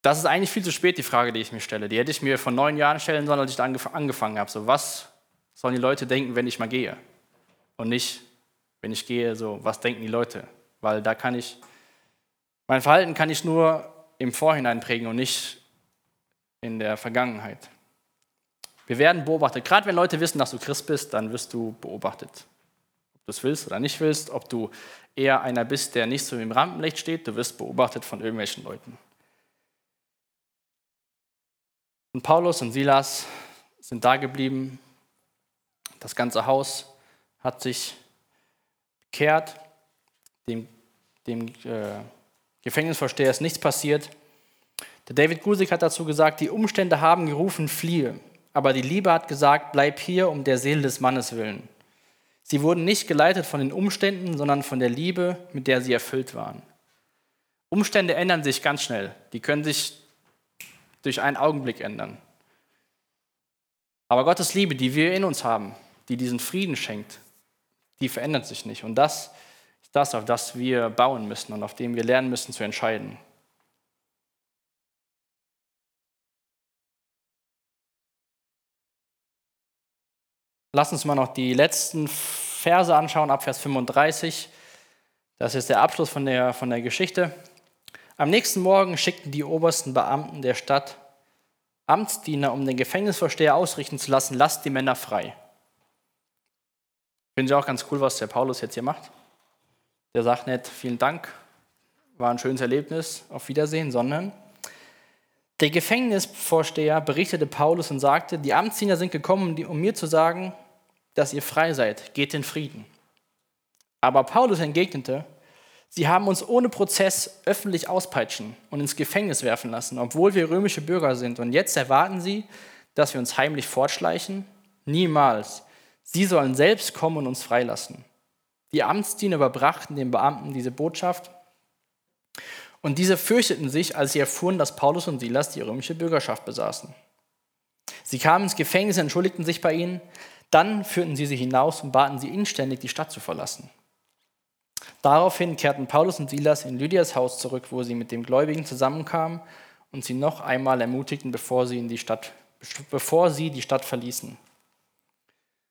Das ist eigentlich viel zu spät, die Frage, die ich mir stelle. Die hätte ich mir vor neun Jahren stellen sollen, als ich da angefangen habe. So, was sollen die Leute denken, wenn ich mal gehe? Und nicht, wenn ich gehe, so, was denken die Leute? Weil da kann ich, mein Verhalten kann ich nur im Vorhinein prägen und nicht in der Vergangenheit. Wir werden beobachtet. Gerade wenn Leute wissen, dass du Christ bist, dann wirst du beobachtet du es willst oder nicht willst, ob du eher einer bist, der nicht so im Rampenlicht steht, du wirst beobachtet von irgendwelchen Leuten. Und Paulus und Silas sind da geblieben. Das ganze Haus hat sich bekehrt. Dem, dem äh, Gefängnisvorsteher ist nichts passiert. Der David Gusik hat dazu gesagt, die Umstände haben gerufen, fliehe. Aber die Liebe hat gesagt, bleib hier um der Seele des Mannes willen. Sie wurden nicht geleitet von den Umständen, sondern von der Liebe, mit der sie erfüllt waren. Umstände ändern sich ganz schnell. Die können sich durch einen Augenblick ändern. Aber Gottes Liebe, die wir in uns haben, die diesen Frieden schenkt, die verändert sich nicht. Und das ist das, auf das wir bauen müssen und auf dem wir lernen müssen zu entscheiden. Lass uns mal noch die letzten Verse anschauen, ab Vers 35. Das ist der Abschluss von der, von der Geschichte. Am nächsten Morgen schickten die obersten Beamten der Stadt Amtsdiener, um den Gefängnisvorsteher ausrichten zu lassen, lasst die Männer frei. Finde ich auch ganz cool, was der Paulus jetzt hier macht. Der sagt nicht, vielen Dank, war ein schönes Erlebnis, auf Wiedersehen, sondern der Gefängnisvorsteher berichtete Paulus und sagte, die Amtsdiener sind gekommen, um mir zu sagen, dass ihr frei seid, geht in Frieden. Aber Paulus entgegnete, Sie haben uns ohne Prozess öffentlich auspeitschen und ins Gefängnis werfen lassen, obwohl wir römische Bürger sind. Und jetzt erwarten sie, dass wir uns heimlich fortschleichen? Niemals. Sie sollen selbst kommen und uns freilassen. Die Amtsdiener überbrachten den Beamten diese Botschaft und diese fürchteten sich, als sie erfuhren, dass Paulus und Silas die römische Bürgerschaft besaßen. Sie kamen ins Gefängnis, entschuldigten sich bei ihnen, dann führten sie sie hinaus und baten sie inständig, die Stadt zu verlassen. Daraufhin kehrten Paulus und Silas in Lydias Haus zurück, wo sie mit den Gläubigen zusammenkamen und sie noch einmal ermutigten, bevor sie, in die Stadt, bevor sie die Stadt verließen.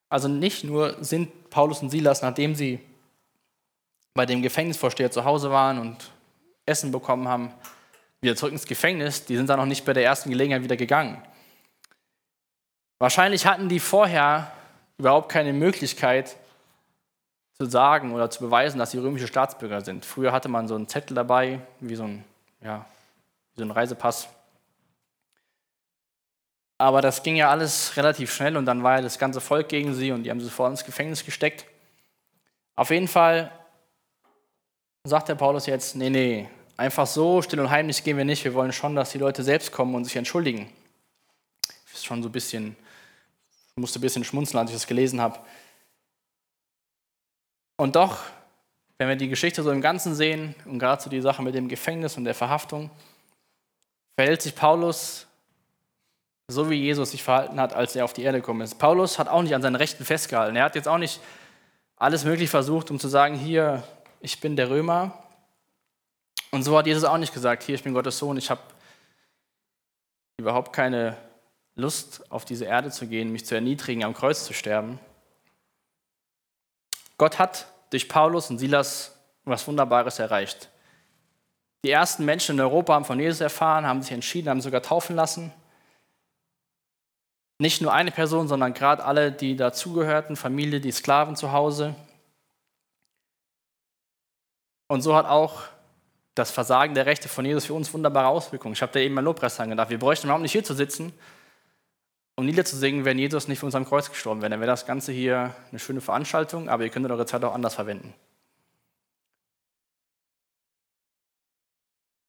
Also nicht nur sind Paulus und Silas, nachdem sie bei dem Gefängnisvorsteher zu Hause waren und Essen bekommen haben, wieder zurück ins Gefängnis, die sind dann noch nicht bei der ersten Gelegenheit wieder gegangen. Wahrscheinlich hatten die vorher überhaupt keine Möglichkeit zu sagen oder zu beweisen, dass sie römische Staatsbürger sind. Früher hatte man so einen Zettel dabei, wie so ein, ja, wie so ein Reisepass. Aber das ging ja alles relativ schnell und dann war ja das ganze Volk gegen sie und die haben sie sofort ins Gefängnis gesteckt. Auf jeden Fall sagt der Paulus jetzt, nee, nee, einfach so still und heimlich gehen wir nicht. Wir wollen schon, dass die Leute selbst kommen und sich entschuldigen. Das ist schon so ein bisschen musste ein bisschen schmunzeln, als ich das gelesen habe. Und doch, wenn wir die Geschichte so im Ganzen sehen und gerade so die Sache mit dem Gefängnis und der Verhaftung, verhält sich Paulus so, wie Jesus sich verhalten hat, als er auf die Erde gekommen ist. Paulus hat auch nicht an seinen Rechten festgehalten. Er hat jetzt auch nicht alles möglich versucht, um zu sagen, hier, ich bin der Römer. Und so hat Jesus auch nicht gesagt, hier, ich bin Gottes Sohn, ich habe überhaupt keine Lust, auf diese Erde zu gehen, mich zu erniedrigen, am Kreuz zu sterben. Gott hat durch Paulus und Silas was Wunderbares erreicht. Die ersten Menschen in Europa haben von Jesus erfahren, haben sich entschieden, haben sogar taufen lassen. Nicht nur eine Person, sondern gerade alle, die dazugehörten, Familie, die Sklaven zu Hause. Und so hat auch das Versagen der Rechte von Jesus für uns wunderbare Auswirkungen. Ich habe da eben mal Lobpreisang gedacht. Wir bräuchten überhaupt nicht hier zu sitzen, um Lieder zu singen, wenn Jesus nicht für uns am Kreuz gestorben wäre. Dann wäre das Ganze hier eine schöne Veranstaltung, aber ihr könntet eure Zeit auch anders verwenden.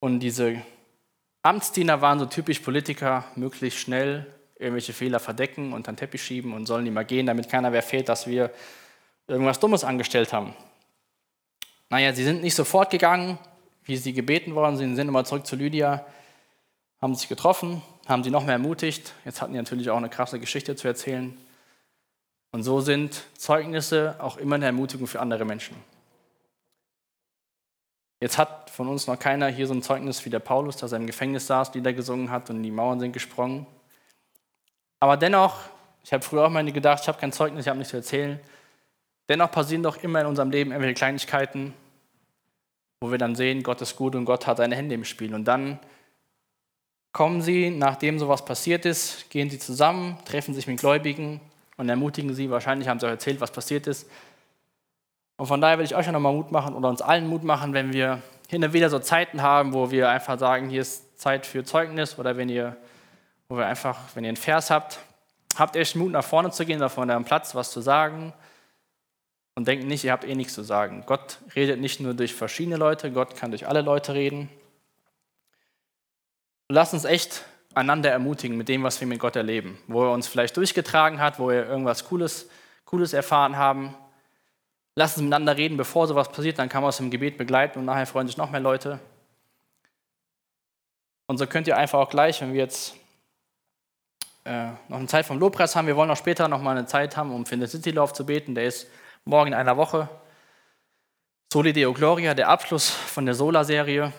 Und diese Amtsdiener waren so typisch Politiker, möglichst schnell irgendwelche Fehler verdecken und dann Teppich schieben und sollen die mal gehen, damit keiner mehr fehlt, dass wir irgendwas Dummes angestellt haben. Naja, sie sind nicht sofort gegangen, wie sie gebeten worden sind, sind immer zurück zu Lydia, haben sich getroffen, haben sie noch mehr ermutigt. Jetzt hatten die natürlich auch eine krasse Geschichte zu erzählen. Und so sind Zeugnisse auch immer eine Ermutigung für andere Menschen. Jetzt hat von uns noch keiner hier so ein Zeugnis wie der Paulus, dass er im Gefängnis saß, Lieder gesungen hat und die Mauern sind gesprungen. Aber dennoch, ich habe früher auch mal gedacht, ich habe kein Zeugnis, ich habe nichts zu erzählen. Dennoch passieren doch immer in unserem Leben irgendwelche Kleinigkeiten, wo wir dann sehen, Gott ist gut und Gott hat seine Hände im Spiel. Und dann kommen sie, nachdem sowas passiert ist, gehen sie zusammen, treffen sich mit Gläubigen und ermutigen sie. Wahrscheinlich haben sie auch erzählt, was passiert ist. Und von daher will ich euch auch nochmal Mut machen oder uns allen Mut machen, wenn wir hin und wieder so Zeiten haben, wo wir einfach sagen, hier ist Zeit für Zeugnis oder wenn ihr, wo wir einfach, wenn ihr einen Vers habt, habt echt Mut nach vorne zu gehen oder von eurem Platz was zu sagen und denkt nicht, ihr habt eh nichts zu sagen. Gott redet nicht nur durch verschiedene Leute, Gott kann durch alle Leute reden. Lass uns echt einander ermutigen mit dem, was wir mit Gott erleben, wo er uns vielleicht durchgetragen hat, wo wir irgendwas Cooles, Cooles erfahren haben. Lass uns miteinander reden, bevor sowas passiert, dann kann man es im Gebet begleiten und nachher freuen sich noch mehr Leute. Und so könnt ihr einfach auch gleich, wenn wir jetzt äh, noch eine Zeit vom Lobpreis haben, wir wollen auch später noch mal eine Zeit haben, um für den City Lauf zu beten, der ist morgen in einer Woche. Soli Deo Gloria, der Abschluss von der Sola-Serie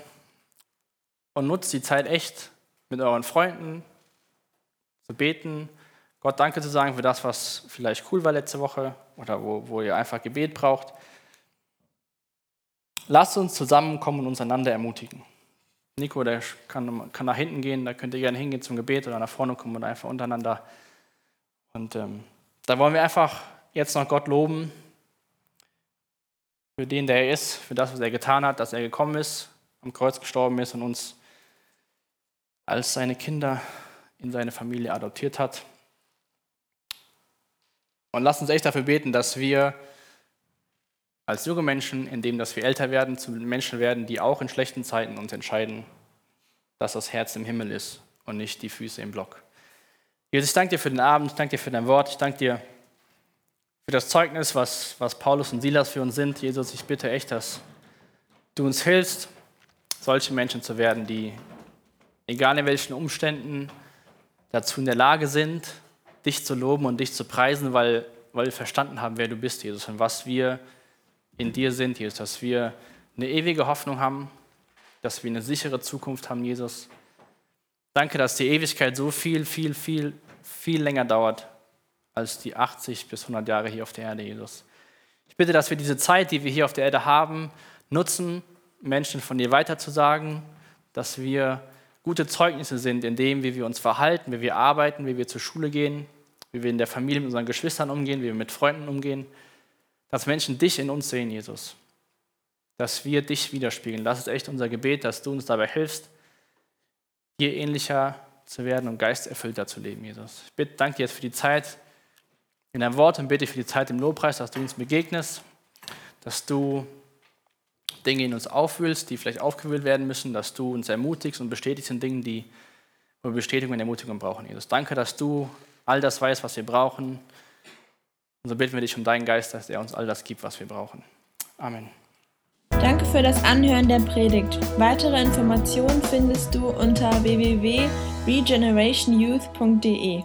und nutzt die Zeit echt mit euren Freunden zu beten, Gott Danke zu sagen für das, was vielleicht cool war letzte Woche oder wo, wo ihr einfach Gebet braucht. Lasst uns zusammenkommen und uns einander ermutigen. Nico, der kann, kann nach hinten gehen, da könnt ihr gerne hingehen zum Gebet oder nach vorne kommen und einfach untereinander. Und ähm, da wollen wir einfach jetzt noch Gott loben für den, der er ist, für das, was er getan hat, dass er gekommen ist, am Kreuz gestorben ist und uns als seine Kinder in seine Familie adoptiert hat. Und lasst uns echt dafür beten, dass wir als junge Menschen, indem dass wir älter werden, zu Menschen werden, die auch in schlechten Zeiten uns entscheiden, dass das Herz im Himmel ist und nicht die Füße im Block. Jesus, ich danke dir für den Abend, ich danke dir für dein Wort, ich danke dir für das Zeugnis, was, was Paulus und Silas für uns sind. Jesus, ich bitte echt, dass du uns hilfst, solche Menschen zu werden, die, egal in welchen Umständen, dazu in der Lage sind, dich zu loben und dich zu preisen, weil, weil wir verstanden haben, wer du bist, Jesus, und was wir in dir sind, Jesus, dass wir eine ewige Hoffnung haben, dass wir eine sichere Zukunft haben, Jesus. Danke, dass die Ewigkeit so viel, viel, viel, viel länger dauert als die 80 bis 100 Jahre hier auf der Erde, Jesus. Ich bitte, dass wir diese Zeit, die wir hier auf der Erde haben, nutzen, Menschen von dir weiterzusagen, dass wir gute Zeugnisse sind in dem, wie wir uns verhalten, wie wir arbeiten, wie wir zur Schule gehen, wie wir in der Familie mit unseren Geschwistern umgehen, wie wir mit Freunden umgehen, dass Menschen dich in uns sehen, Jesus, dass wir dich widerspiegeln. Das ist echt unser Gebet, dass du uns dabei hilfst, dir ähnlicher zu werden und geisterfüllter zu leben, Jesus. Ich bitte, danke dir jetzt für die Zeit in deinem Wort und bitte für die Zeit im Lobpreis, dass du uns begegnest, dass du Dinge in uns aufwühlst, die vielleicht aufgewühlt werden müssen, dass du uns ermutigst und bestätigst in Dingen, die wir Bestätigung und Ermutigung brauchen, Jesus. Danke, dass du all das weißt, was wir brauchen. Und so bitten wir dich um deinen Geist, dass er uns all das gibt, was wir brauchen. Amen. Danke für das Anhören der Predigt. Weitere Informationen findest du unter www.regenerationyouth.de.